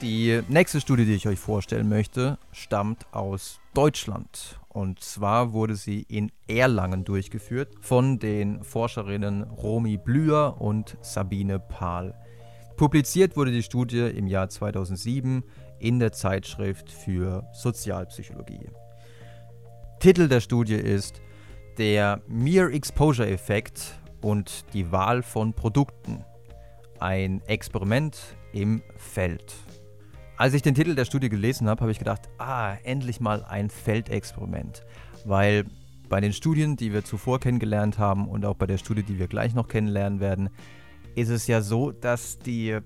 Die nächste Studie, die ich euch vorstellen möchte, stammt aus Deutschland. Und zwar wurde sie in Erlangen durchgeführt von den Forscherinnen Romy Blüher und Sabine Pahl. Publiziert wurde die Studie im Jahr 2007 in der Zeitschrift für Sozialpsychologie. Titel der Studie ist Der Mere Exposure Effekt und die Wahl von Produkten. Ein Experiment im Feld. Als ich den Titel der Studie gelesen habe, habe ich gedacht, ah, endlich mal ein Feldexperiment. Weil bei den Studien, die wir zuvor kennengelernt haben und auch bei der Studie, die wir gleich noch kennenlernen werden, ist es ja so, dass die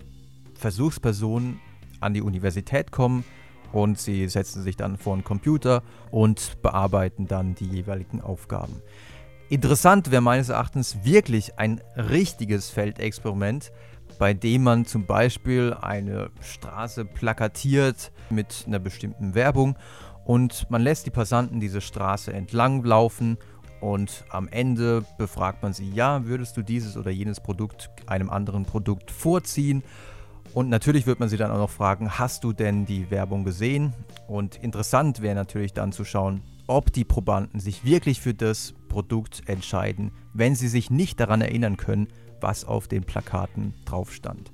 Versuchspersonen an die Universität kommen und sie setzen sich dann vor einen Computer und bearbeiten dann die jeweiligen Aufgaben. Interessant wäre meines Erachtens wirklich ein richtiges Feldexperiment, bei dem man zum Beispiel eine Straße plakatiert mit einer bestimmten Werbung und man lässt die Passanten diese Straße entlang laufen und am Ende befragt man sie, ja, würdest du dieses oder jenes Produkt einem anderen Produkt vorziehen? Und natürlich wird man sie dann auch noch fragen, hast du denn die Werbung gesehen? Und interessant wäre natürlich dann zu schauen, ob die Probanden sich wirklich für das Produkt entscheiden, wenn sie sich nicht daran erinnern können, was auf den Plakaten drauf stand.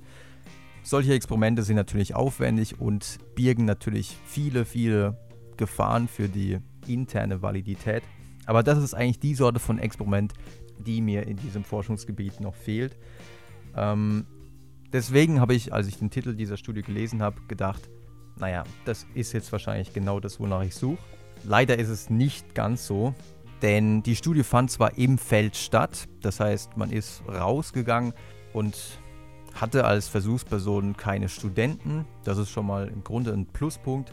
Solche Experimente sind natürlich aufwendig und birgen natürlich viele, viele Gefahren für die interne Validität. Aber das ist eigentlich die Sorte von Experiment, die mir in diesem Forschungsgebiet noch fehlt. Ähm, deswegen habe ich, als ich den Titel dieser Studie gelesen habe, gedacht, naja, das ist jetzt wahrscheinlich genau das, wonach ich suche. Leider ist es nicht ganz so, denn die Studie fand zwar im Feld statt, das heißt, man ist rausgegangen und hatte als Versuchsperson keine Studenten. Das ist schon mal im Grunde ein Pluspunkt,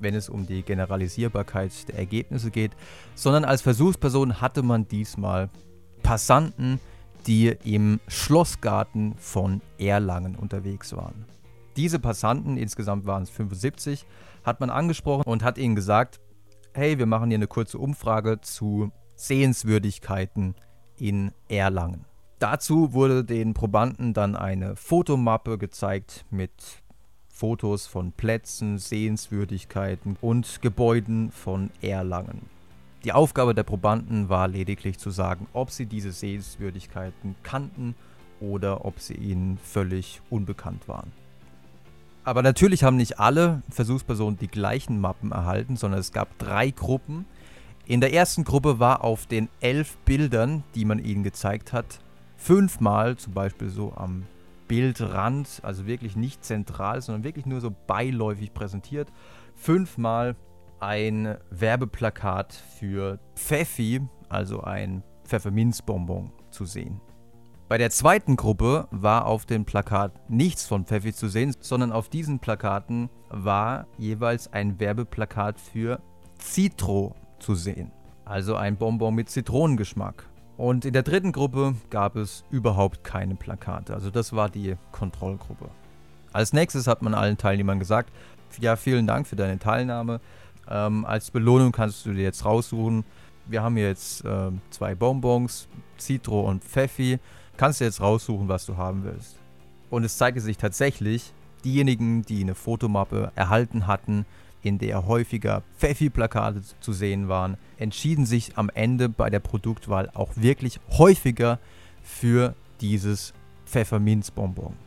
wenn es um die Generalisierbarkeit der Ergebnisse geht, sondern als Versuchsperson hatte man diesmal Passanten, die im Schlossgarten von Erlangen unterwegs waren. Diese Passanten, insgesamt waren es 75, hat man angesprochen und hat ihnen gesagt, hey, wir machen hier eine kurze Umfrage zu Sehenswürdigkeiten in Erlangen. Dazu wurde den Probanden dann eine Fotomappe gezeigt mit Fotos von Plätzen, Sehenswürdigkeiten und Gebäuden von Erlangen. Die Aufgabe der Probanden war lediglich zu sagen, ob sie diese Sehenswürdigkeiten kannten oder ob sie ihnen völlig unbekannt waren. Aber natürlich haben nicht alle Versuchspersonen die gleichen Mappen erhalten, sondern es gab drei Gruppen. In der ersten Gruppe war auf den elf Bildern, die man ihnen gezeigt hat, fünfmal, zum Beispiel so am Bildrand, also wirklich nicht zentral, sondern wirklich nur so beiläufig präsentiert, fünfmal ein Werbeplakat für Pfeffi, also ein Pfefferminzbonbon, zu sehen. Bei der zweiten Gruppe war auf dem Plakat nichts von Pfeffi zu sehen, sondern auf diesen Plakaten war jeweils ein Werbeplakat für Citro zu sehen. Also ein Bonbon mit Zitronengeschmack. Und in der dritten Gruppe gab es überhaupt keine Plakate. Also das war die Kontrollgruppe. Als nächstes hat man allen Teilnehmern gesagt, ja, vielen Dank für deine Teilnahme. Ähm, als Belohnung kannst du dir jetzt raussuchen. Wir haben jetzt äh, zwei Bonbons, Citro und Pfeffi kannst du jetzt raussuchen, was du haben willst. Und es zeigte sich tatsächlich, diejenigen, die eine Fotomappe erhalten hatten, in der häufiger Pfeffi-Plakate zu sehen waren, entschieden sich am Ende bei der Produktwahl auch wirklich häufiger für dieses Pfefferminzbonbon.